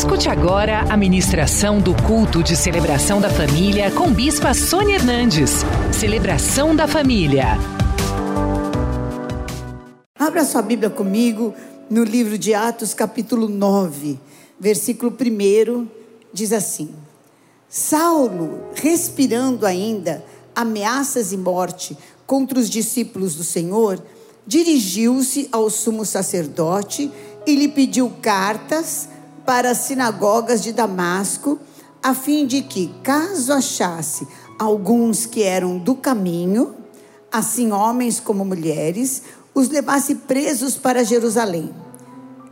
Escute agora a ministração do culto de celebração da família com Bispa Sônia Hernandes. Celebração da família. Abra sua Bíblia comigo no livro de Atos, capítulo 9, versículo 1, diz assim: Saulo, respirando ainda ameaças e morte contra os discípulos do Senhor, dirigiu-se ao sumo sacerdote e lhe pediu cartas para as sinagogas de Damasco, a fim de que, caso achasse alguns que eram do caminho, assim homens como mulheres, os levasse presos para Jerusalém.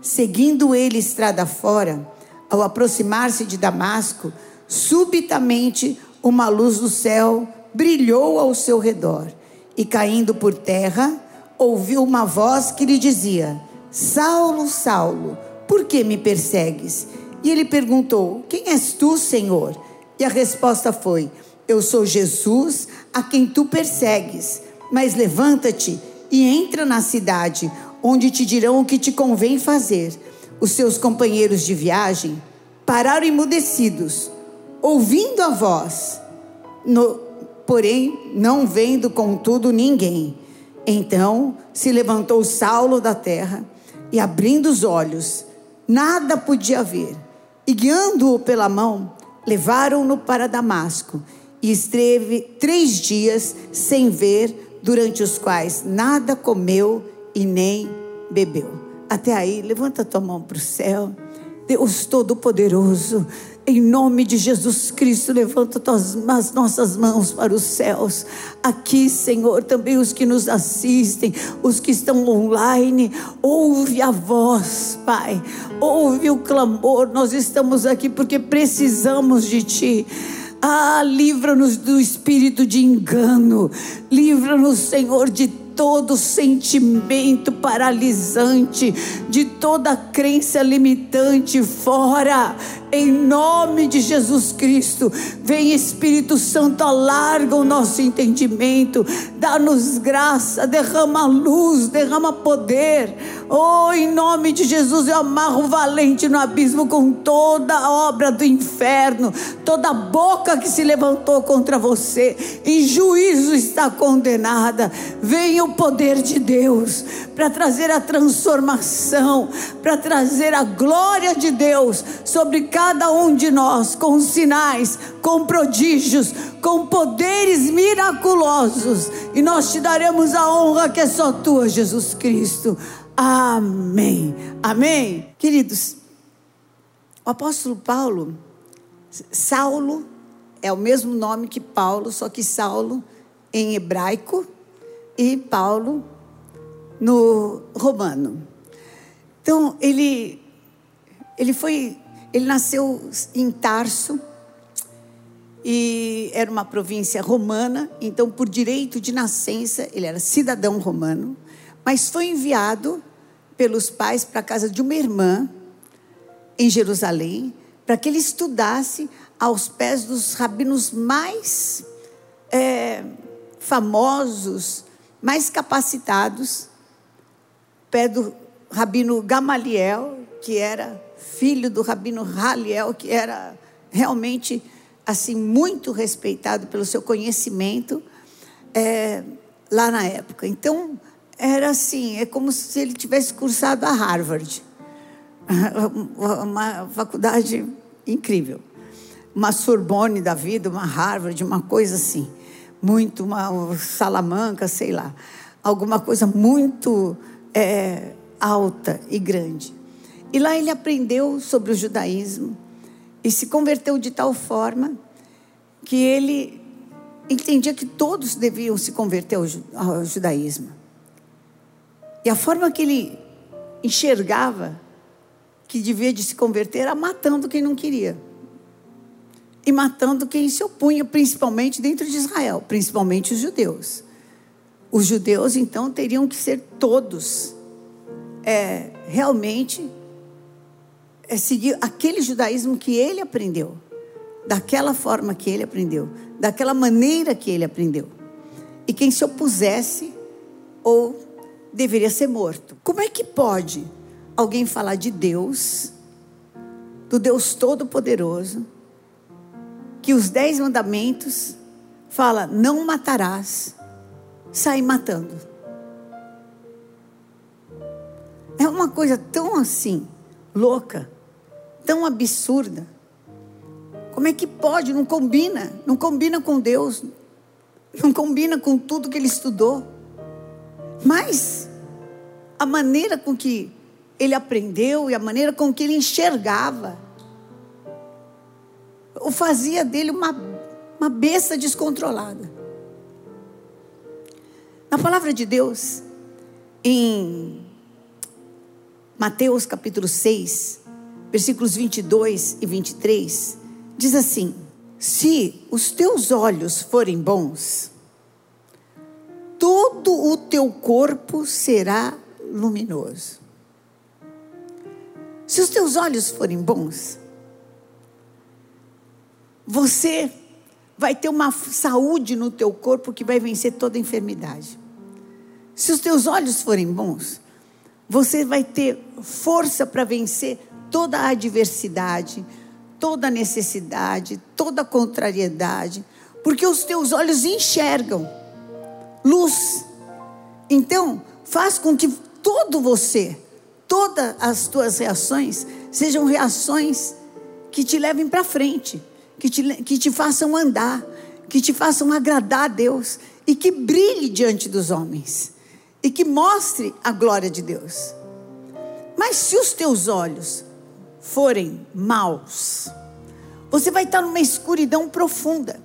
Seguindo ele estrada fora, ao aproximar-se de Damasco, subitamente uma luz do céu brilhou ao seu redor, e caindo por terra, ouviu uma voz que lhe dizia: Saulo, Saulo, por que me persegues? E ele perguntou: Quem és tu, Senhor? E a resposta foi: Eu sou Jesus, a quem tu persegues. Mas levanta-te e entra na cidade, onde te dirão o que te convém fazer. Os seus companheiros de viagem pararam emudecidos, ouvindo a voz, no, porém não vendo contudo ninguém. Então se levantou Saulo da terra e, abrindo os olhos, nada podia ver. E guiando-o pela mão, levaram-no para Damasco. E esteve três dias sem ver, durante os quais nada comeu e nem bebeu. Até aí, levanta tua mão para o céu. Deus Todo-Poderoso, em nome de Jesus Cristo, levanta as nossas mãos para os céus. Aqui, Senhor, também os que nos assistem, os que estão online, ouve a voz, Pai. Ouve o clamor. Nós estamos aqui porque precisamos de Ti. Ah, livra-nos do espírito de engano. Livra-nos, Senhor, de todo sentimento paralisante, de toda crença limitante fora. Em nome de Jesus Cristo, vem Espírito Santo, alarga o nosso entendimento, dá-nos graça, derrama luz, derrama poder. Oh, em nome de Jesus, eu amarro o valente no abismo com toda a obra do inferno, toda boca que se levantou contra você, em juízo está condenada. Venha o poder de Deus para trazer a transformação, para trazer a glória de Deus sobre cada um de nós, com sinais, com prodígios, com poderes miraculosos, e nós te daremos a honra que é só tua, Jesus Cristo. Amém. Amém. Queridos, o apóstolo Paulo, Saulo, é o mesmo nome que Paulo, só que Saulo em hebraico e Paulo no romano. Então, ele, ele foi, ele nasceu em Tarso, e era uma província romana, então, por direito de nascença, ele era cidadão romano, mas foi enviado pelos pais para a casa de uma irmã em Jerusalém, para que ele estudasse aos pés dos rabinos mais é, famosos, mais capacitados pé do rabino Gamaliel, que era filho do rabino Haliel, que era realmente assim muito respeitado pelo seu conhecimento é, lá na época. Então era assim, é como se ele tivesse cursado a Harvard, uma faculdade incrível, uma Sorbonne da vida, uma Harvard, uma coisa assim, muito uma Salamanca, sei lá, alguma coisa muito é, alta e grande. E lá ele aprendeu sobre o judaísmo e se converteu de tal forma que ele entendia que todos deviam se converter ao, ao judaísmo. E a forma que ele enxergava que devia de se converter era matando quem não queria. E matando quem se opunha, principalmente dentro de Israel, principalmente os judeus. Os judeus, então, teriam que ser todos é, realmente é, seguir aquele judaísmo que ele aprendeu, daquela forma que ele aprendeu, daquela maneira que ele aprendeu. E quem se opusesse ou deveria ser morto. Como é que pode alguém falar de Deus, do Deus Todo-Poderoso, que os dez mandamentos fala não matarás, sai matando. É uma coisa tão assim, louca, tão absurda. Como é que pode? Não combina, não combina com Deus, não combina com tudo que ele estudou. Mas a maneira com que ele aprendeu e a maneira com que ele enxergava o fazia dele uma, uma besta descontrolada. Na palavra de Deus, em Mateus capítulo 6, versículos 22 e 23, diz assim: Se os teus olhos forem bons, todo o teu corpo será luminoso. Se os teus olhos forem bons, você vai ter uma saúde no teu corpo que vai vencer toda enfermidade. Se os teus olhos forem bons, você vai ter força para vencer toda a adversidade, toda a necessidade, toda a contrariedade, porque os teus olhos enxergam luz. Então, faz com que todo você, todas as tuas reações, sejam reações que te levem para frente, que te, que te façam andar, que te façam agradar a Deus e que brilhe diante dos homens e que mostre a glória de Deus. Mas se os teus olhos forem maus, você vai estar numa escuridão profunda.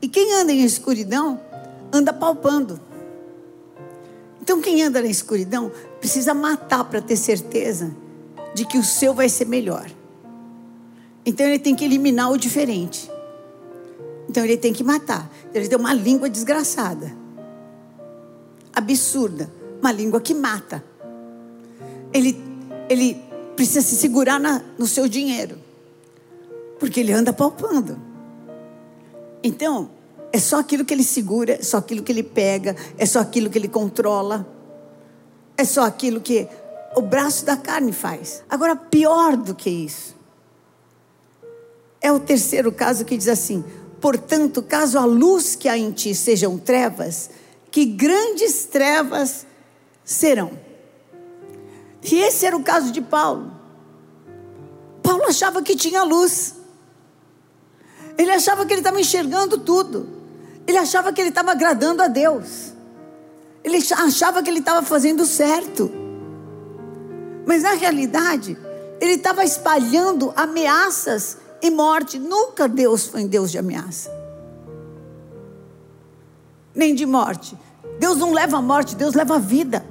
E quem anda em escuridão, anda palpando. Então, quem anda na escuridão precisa matar para ter certeza de que o seu vai ser melhor. Então, ele tem que eliminar o diferente. Então, ele tem que matar. Então, ele tem uma língua desgraçada, absurda, uma língua que mata. Ele, ele precisa se segurar na, no seu dinheiro, porque ele anda palpando. Então, é só aquilo que ele segura, é só aquilo que ele pega, é só aquilo que ele controla, é só aquilo que o braço da carne faz. Agora, pior do que isso, é o terceiro caso que diz assim: portanto, caso a luz que há em ti sejam trevas, que grandes trevas serão. E esse era o caso de Paulo. Paulo achava que tinha luz. Ele achava que ele estava enxergando tudo. Ele achava que ele estava agradando a Deus. Ele achava que ele estava fazendo certo. Mas na realidade, ele estava espalhando ameaças e morte. Nunca Deus foi um Deus de ameaça. Nem de morte. Deus não leva a morte, Deus leva a vida.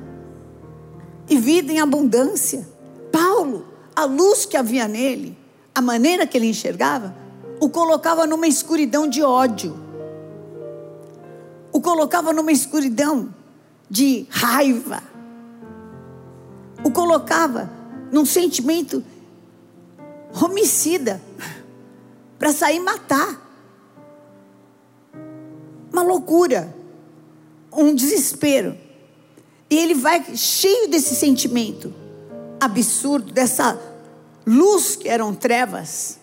E vida em abundância. Paulo, a luz que havia nele, a maneira que ele enxergava, o colocava numa escuridão de ódio o colocava numa escuridão de raiva, o colocava num sentimento homicida para sair matar. Uma loucura, um desespero. E ele vai cheio desse sentimento absurdo, dessa luz que eram trevas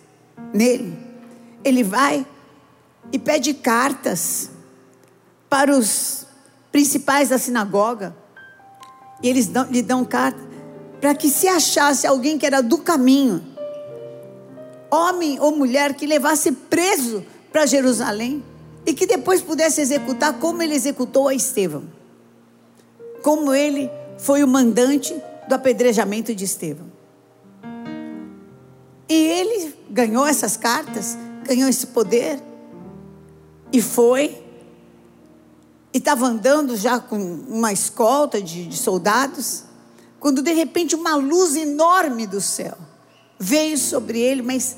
nele. Ele vai e pede cartas para os principais da sinagoga. E eles dão, lhe dão carta para que se achasse alguém que era do caminho, homem ou mulher que levasse preso para Jerusalém e que depois pudesse executar como ele executou a Estevão. Como ele foi o mandante do apedrejamento de Estevão. E ele ganhou essas cartas, ganhou esse poder e foi e estava andando já com uma escolta de, de soldados, quando de repente uma luz enorme do céu veio sobre ele, mas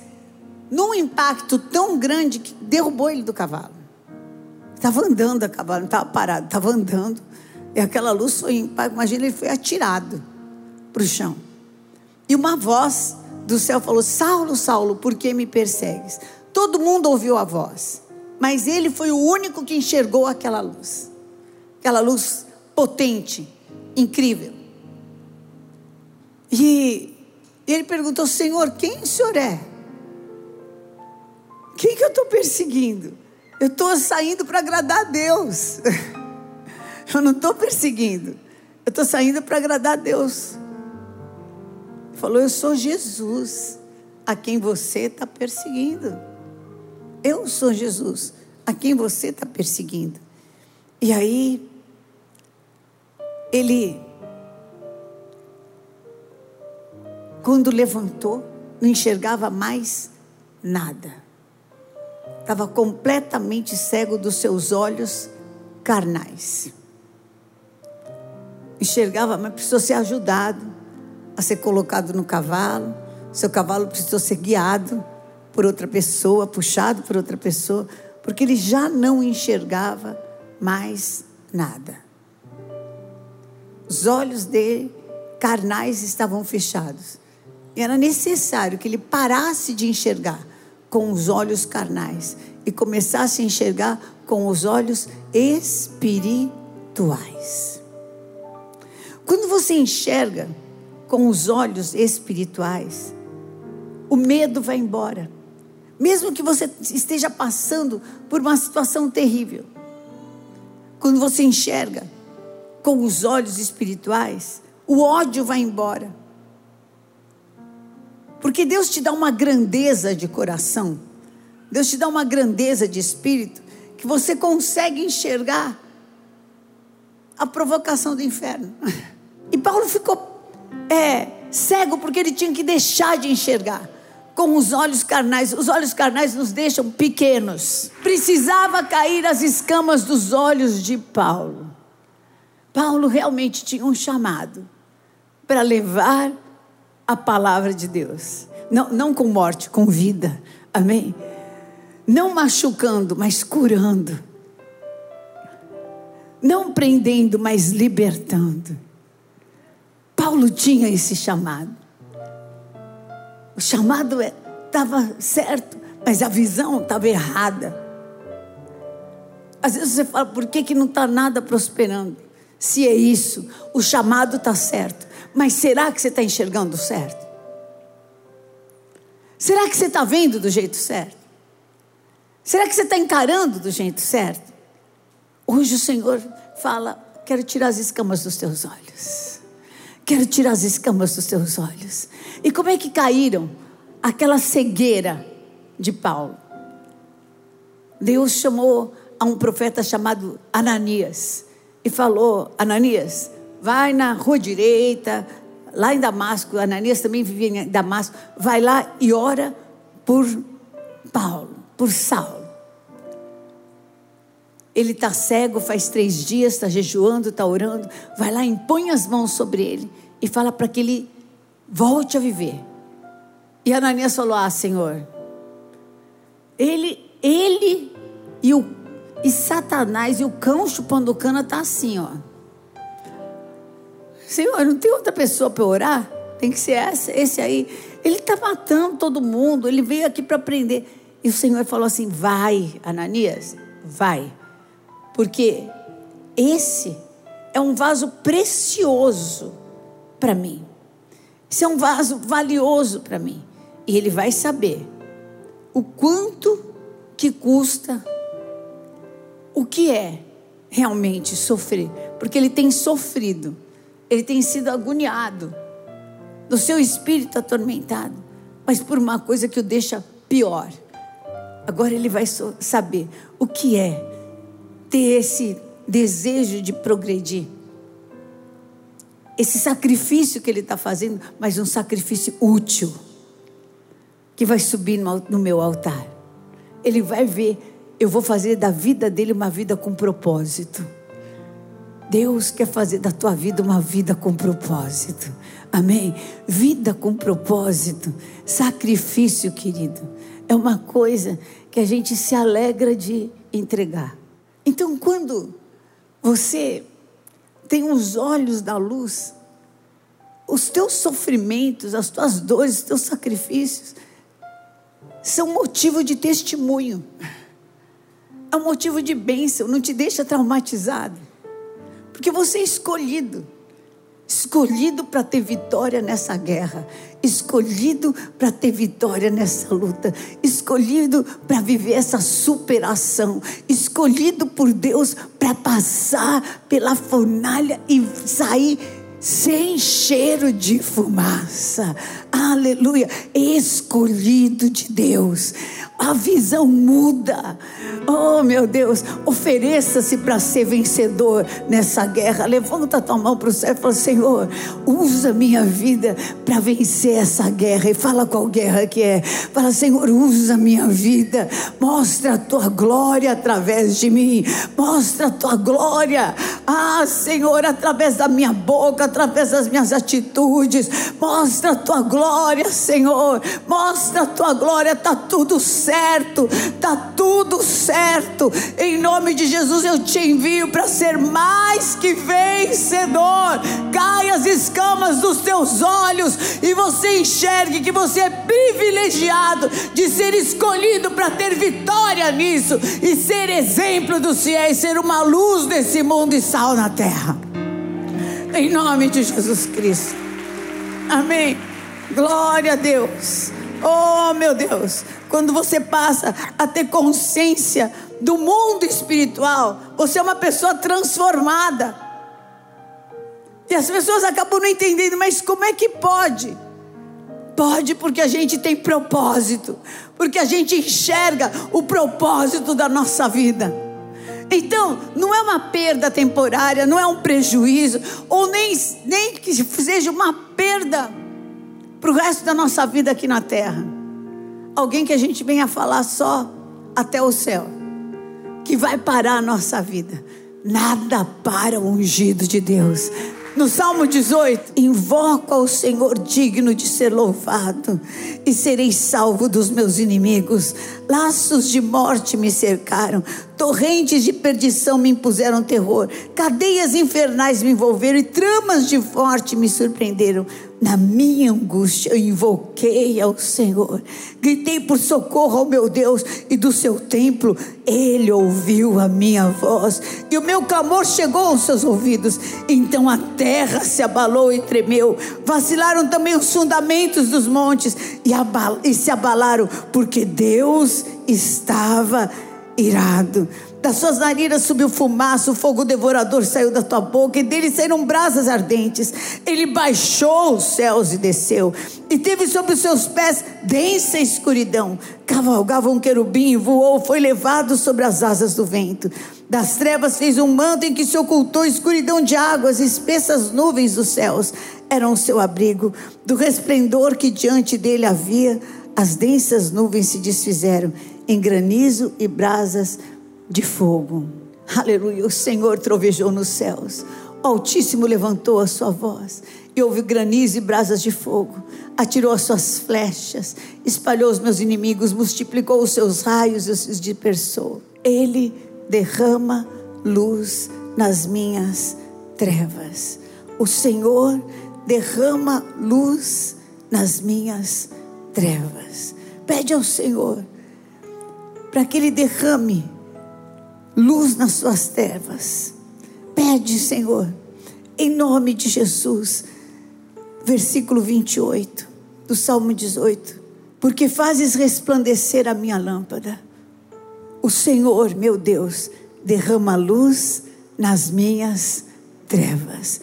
num impacto tão grande que derrubou ele do cavalo. Estava andando a cavalo, não estava parado, estava andando. E aquela luz foi, imagina, ele foi atirado para o chão. E uma voz do céu falou: Saulo, Saulo, por que me persegues? Todo mundo ouviu a voz mas ele foi o único que enxergou aquela luz. Aquela luz potente, incrível. E ele perguntou: Senhor, quem o senhor é? Quem que eu estou perseguindo? Eu estou saindo para agradar a Deus. Eu não estou perseguindo. Eu estou saindo para agradar a Deus. Falou, eu sou Jesus, a quem você está perseguindo. Eu sou Jesus, a quem você está perseguindo. E aí, ele, quando levantou, não enxergava mais nada. Estava completamente cego dos seus olhos carnais. Enxergava, mas precisou ser ajudado a ser colocado no cavalo. Seu cavalo precisou ser guiado por outra pessoa, puxado por outra pessoa, porque ele já não enxergava mais nada. Os olhos dele carnais estavam fechados. E era necessário que ele parasse de enxergar com os olhos carnais e começasse a enxergar com os olhos espirituais. Quando você enxerga com os olhos espirituais, o medo vai embora. Mesmo que você esteja passando por uma situação terrível, quando você enxerga com os olhos espirituais, o ódio vai embora. Porque Deus te dá uma grandeza de coração, Deus te dá uma grandeza de espírito, que você consegue enxergar a provocação do inferno. E Paulo ficou é, cego porque ele tinha que deixar de enxergar com os olhos carnais. Os olhos carnais nos deixam pequenos. Precisava cair as escamas dos olhos de Paulo. Paulo realmente tinha um chamado para levar a palavra de Deus. Não, não com morte, com vida. Amém? Não machucando, mas curando. Não prendendo, mas libertando. Paulo tinha esse chamado. O chamado estava é, certo, mas a visão estava errada. Às vezes você fala, por que, que não está nada prosperando? Se é isso, o chamado está certo. Mas será que você está enxergando certo? Será que você está vendo do jeito certo? Será que você está encarando do jeito certo? Hoje o Senhor fala: quero tirar as escamas dos teus olhos. Quero tirar as escamas dos teus olhos. E como é que caíram aquela cegueira de Paulo? Deus chamou a um profeta chamado Ananias e falou: Ananias, vai na rua direita, lá em Damasco, Ananias também vivia em Damasco, vai lá e ora por Paulo, por Saulo. Ele está cego faz três dias, está jejuando, está orando. Vai lá, impõe as mãos sobre ele e fala para que ele volte a viver. E Ananias falou: Ah, Senhor, ele, ele e o e Satanás e o cão chupando cana tá assim, ó. Senhor, não tem outra pessoa para orar? Tem que ser esse, esse aí. Ele está matando todo mundo, ele veio aqui para aprender. E o Senhor falou assim: vai, Ananias, vai. Porque esse é um vaso precioso para mim. Esse é um vaso valioso para mim. E ele vai saber o quanto que custa, o que é realmente sofrer. Porque ele tem sofrido ele tem sido agoniado, do seu espírito atormentado, mas por uma coisa que o deixa pior. Agora ele vai saber o que é ter esse desejo de progredir. Esse sacrifício que ele está fazendo, mas um sacrifício útil, que vai subir no, no meu altar. Ele vai ver, eu vou fazer da vida dele uma vida com propósito. Deus quer fazer da tua vida uma vida com propósito. Amém? Vida com propósito. Sacrifício, querido. É uma coisa que a gente se alegra de entregar. Então, quando você tem os olhos da luz, os teus sofrimentos, as tuas dores, os teus sacrifícios, são motivo de testemunho. É um motivo de bênção, não te deixa traumatizado. Porque você é escolhido. escolhido para ter vitória nessa guerra, escolhido para ter vitória nessa luta, escolhido para viver essa superação, escolhido por Deus para passar pela fornalha e sair sem cheiro de fumaça. Aleluia, escolhido de Deus a visão muda. Oh, meu Deus, ofereça-se para ser vencedor nessa guerra. Levanta a tua mão para o céu e fala: Senhor, usa minha vida para vencer essa guerra. E fala qual guerra que é. Fala, Senhor, usa minha vida. Mostra a tua glória através de mim. Mostra a tua glória. Ah, Senhor, através da minha boca, através das minhas atitudes. Mostra a tua glória, Senhor. Mostra a tua glória. Está tudo certo certo, está tudo certo. Em nome de Jesus eu te envio para ser mais que vencedor. Cai as escamas dos teus olhos e você enxergue que você é privilegiado de ser escolhido para ter vitória nisso e ser exemplo dos fiéis, ser uma luz desse mundo e sal na terra. Em nome de Jesus Cristo. Amém. Glória a Deus. Oh, meu Deus quando você passa a ter consciência do mundo espiritual, você é uma pessoa transformada. E as pessoas acabam não entendendo, mas como é que pode? Pode porque a gente tem propósito, porque a gente enxerga o propósito da nossa vida. Então, não é uma perda temporária, não é um prejuízo, ou nem, nem que seja uma perda para o resto da nossa vida aqui na terra alguém que a gente venha falar só até o céu, que vai parar a nossa vida. Nada para o ungido de Deus. No Salmo 18, invoco ao Senhor digno de ser louvado, e serei salvo dos meus inimigos. Laços de morte me cercaram, torrentes de perdição me impuseram terror, cadeias infernais me envolveram e tramas de morte me surpreenderam. Na minha angústia eu invoquei ao Senhor, gritei por socorro ao meu Deus e do seu templo ele ouviu a minha voz. E o meu clamor chegou aos seus ouvidos. Então a terra se abalou e tremeu, vacilaram também os fundamentos dos montes e, e se abalaram, porque Deus estava irado. Das suas narinas subiu fumaça, o fogo devorador saiu da tua boca, e dele saíram brasas ardentes. Ele baixou os céus e desceu, e teve sobre os seus pés densa escuridão. Cavalgava um querubim, voou, foi levado sobre as asas do vento. Das trevas fez um manto em que se ocultou escuridão de águas, espessas nuvens dos céus eram o seu abrigo. Do resplendor que diante dele havia, as densas nuvens se desfizeram em granizo e brasas de fogo. Aleluia. O Senhor trovejou nos céus. O Altíssimo levantou a sua voz e houve granizo e brasas de fogo. Atirou as suas flechas, espalhou os meus inimigos, multiplicou os seus raios e os dispersou. Ele derrama luz nas minhas trevas. O Senhor derrama luz nas minhas trevas. Pede ao Senhor para que Ele derrame luz nas suas trevas. Pede, Senhor, em nome de Jesus. Versículo 28 do Salmo 18. Porque fazes resplandecer a minha lâmpada. O Senhor, meu Deus, derrama luz nas minhas trevas.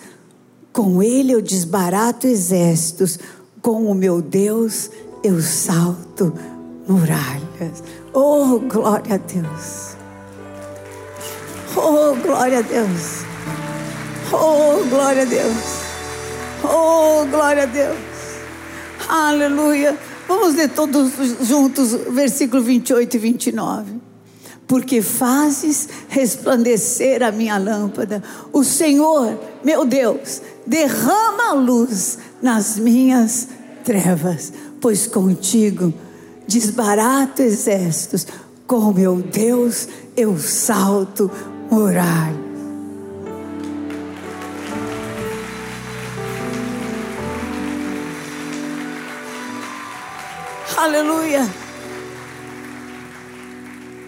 Com ele eu desbarato exércitos, com o meu Deus eu salto Oh, glória a Deus. Oh, glória a Deus. Oh, glória a Deus. Oh, glória a Deus. Aleluia. Vamos ler todos juntos, versículo 28 e 29. Porque fazes resplandecer a minha lâmpada. O Senhor, meu Deus, derrama a luz nas minhas trevas, pois contigo desbarato exércitos. Com meu Deus eu salto orar. Aleluia.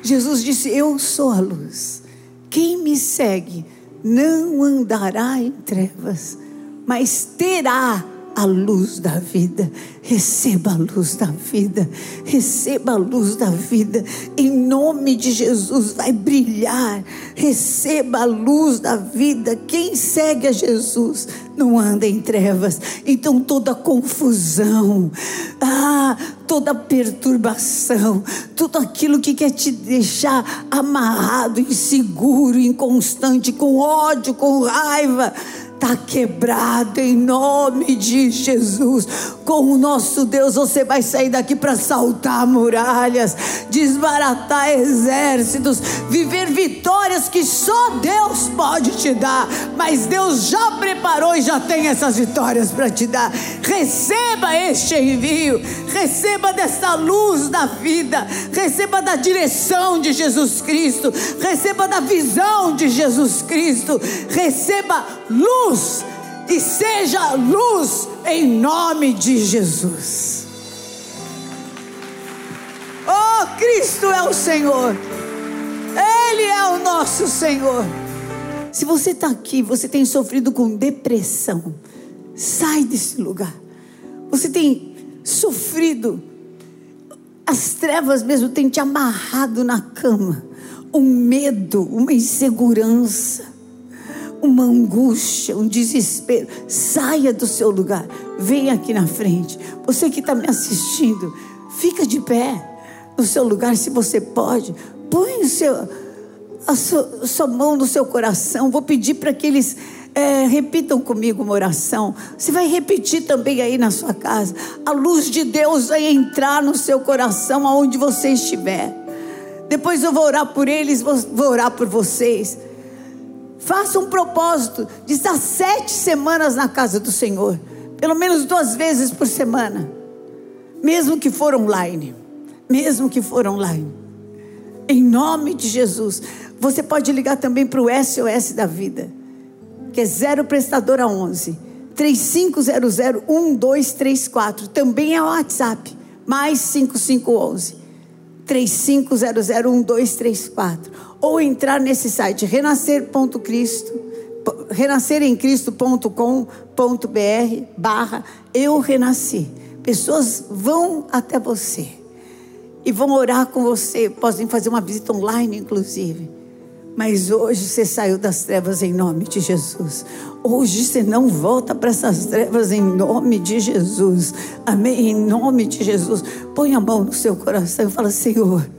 Jesus disse: Eu sou a luz. Quem me segue não andará em trevas, mas terá a luz da vida. Receba a luz da vida. Receba a luz da vida. Em nome de Jesus vai brilhar. Receba a luz da vida. Quem segue a Jesus não anda em trevas. Então toda confusão, ah, toda perturbação, tudo aquilo que quer te deixar amarrado, inseguro, inconstante, com ódio, com raiva, está quebrado em nome de Jesus. Com o nosso Deus, você vai sair daqui para saltar muralhas, desbaratar exércitos, viver vitórias que só Deus pode te dar. Mas Deus já preparou e já tem essas vitórias para te dar. Receba este envio, receba dessa luz da vida, receba da direção de Jesus Cristo, receba da visão de Jesus Cristo, receba luz luz e seja luz em nome de Jesus. Oh, Cristo é o Senhor, Ele é o nosso Senhor. Se você está aqui, você tem sofrido com depressão, sai desse lugar. Você tem sofrido, as trevas mesmo têm te amarrado na cama, um medo, uma insegurança uma angústia, um desespero, saia do seu lugar, venha aqui na frente. Você que está me assistindo, fica de pé no seu lugar, se você pode. Põe o seu, a sua, a sua mão no seu coração. Vou pedir para que eles é, repitam comigo uma oração. Você vai repetir também aí na sua casa. A luz de Deus vai entrar no seu coração, aonde você estiver. Depois eu vou orar por eles, vou, vou orar por vocês. Faça um propósito de estar sete semanas na casa do Senhor, pelo menos duas vezes por semana, mesmo que for online, mesmo que for online. Em nome de Jesus, você pode ligar também para o SOS da vida, que é zero prestadora 11 3500 1234. Também é o WhatsApp, mais 5511 3500 1234 ou entrar nesse site renascer.cristo, renasceremcristo.com.br barra eu renasci. Pessoas vão até você e vão orar com você, podem fazer uma visita online inclusive. Mas hoje você saiu das trevas em nome de Jesus. Hoje você não volta para essas trevas em nome de Jesus. Amém? Em nome de Jesus. Põe a mão no seu coração e fala: Senhor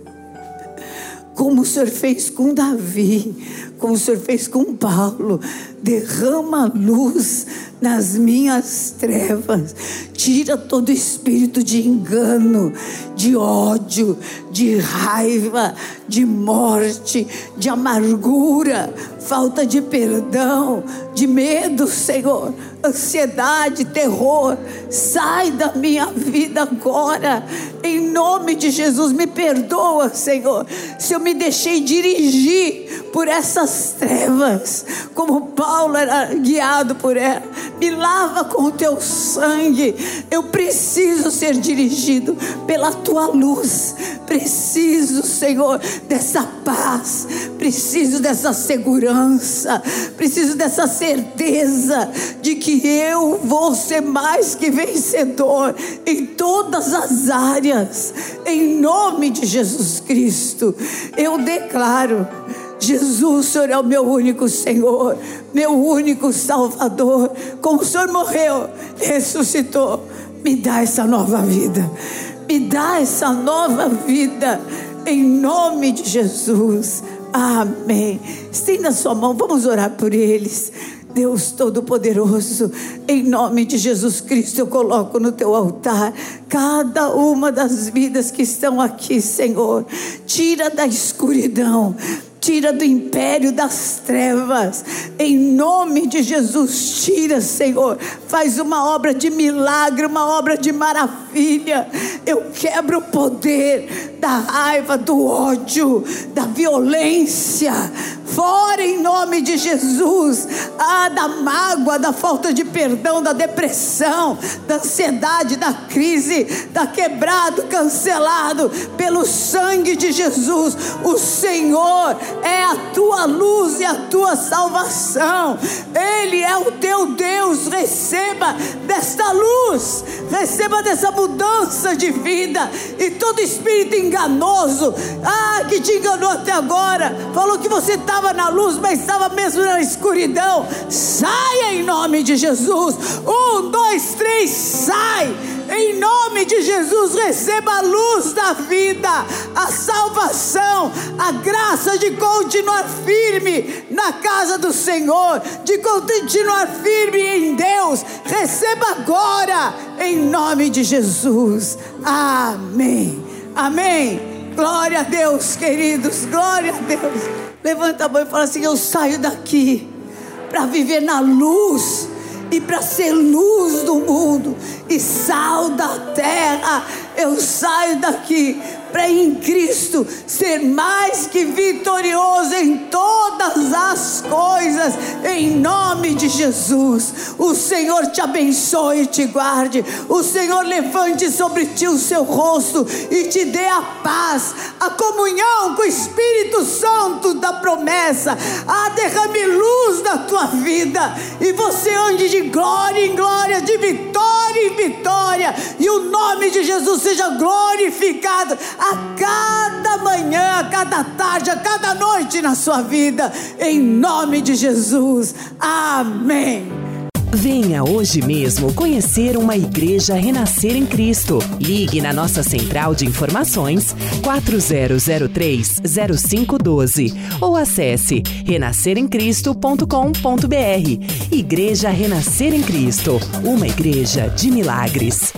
como o Senhor fez com Davi, como o Senhor fez com Paulo. Derrama luz nas minhas trevas. Tira todo espírito de engano, de ódio, de raiva, de morte, de amargura, falta de perdão, de medo, Senhor, ansiedade, terror. Sai da minha vida agora, em nome de Jesus. Me perdoa, Senhor, se eu me deixei dirigir por essas trevas, como Paulo era guiado por ela. Me lava com o teu sangue. Eu preciso ser dirigido pela tua luz. Preciso, Senhor, dessa paz. Preciso dessa segurança. Preciso dessa certeza de que eu vou ser mais que vencedor em todas as áreas. Em nome de Jesus Cristo, eu declaro Jesus, o Senhor é o meu único Senhor, meu único Salvador. Como o Senhor morreu, ressuscitou, me dá essa nova vida, me dá essa nova vida, em nome de Jesus. Amém. Estenda sua mão, vamos orar por eles. Deus Todo-Poderoso, em nome de Jesus Cristo, eu coloco no teu altar cada uma das vidas que estão aqui, Senhor. Tira da escuridão, tira do império das trevas, em nome de Jesus, tira, Senhor, faz uma obra de milagre, uma obra de maravilha. Eu quebro o poder da raiva, do ódio, da violência. Fora em nome de Jesus. Ah, da mágoa, da falta de perdão, da depressão, da ansiedade, da crise, da quebrado, cancelado pelo sangue de Jesus. O Senhor é a tua luz e a tua salvação. Ele é o teu Deus. Receba desta luz, receba dessa mudança de vida e todo espírito enganoso, ah, que te enganou até agora, falou que você estava na luz, mas estava mesmo na escuridão. Saia em nome de Jesus. Um, dois, três, sai em nome de Jesus, receba a luz da vida, a salvação, a graça de continuar firme na casa do Senhor, de continuar firme em Deus. Receba agora, em nome de Jesus. Amém. Amém. Glória a Deus, queridos. Glória a Deus. Levanta a mão e fala assim: Eu saio daqui para viver na luz e para ser luz do mundo e sal da terra. Eu saio daqui para em Cristo ser mais que vitorioso em todas as coisas, em nome de Jesus. O Senhor te abençoe e te guarde. O Senhor levante sobre ti o seu rosto e te dê a paz, a comunhão com o Espírito Santo da promessa. Ah, derrame luz na tua vida e você ande de glória em glória, de vitória em vitória, e o nome de Jesus seja glorificado a cada manhã, a cada tarde, a cada noite na sua vida, em nome de Jesus. Amém. Venha hoje mesmo conhecer uma igreja renascer em Cristo. Ligue na nossa central de informações 4003-0512 ou acesse renasceremcristo.com.br. Igreja Renascer em Cristo, uma igreja de milagres.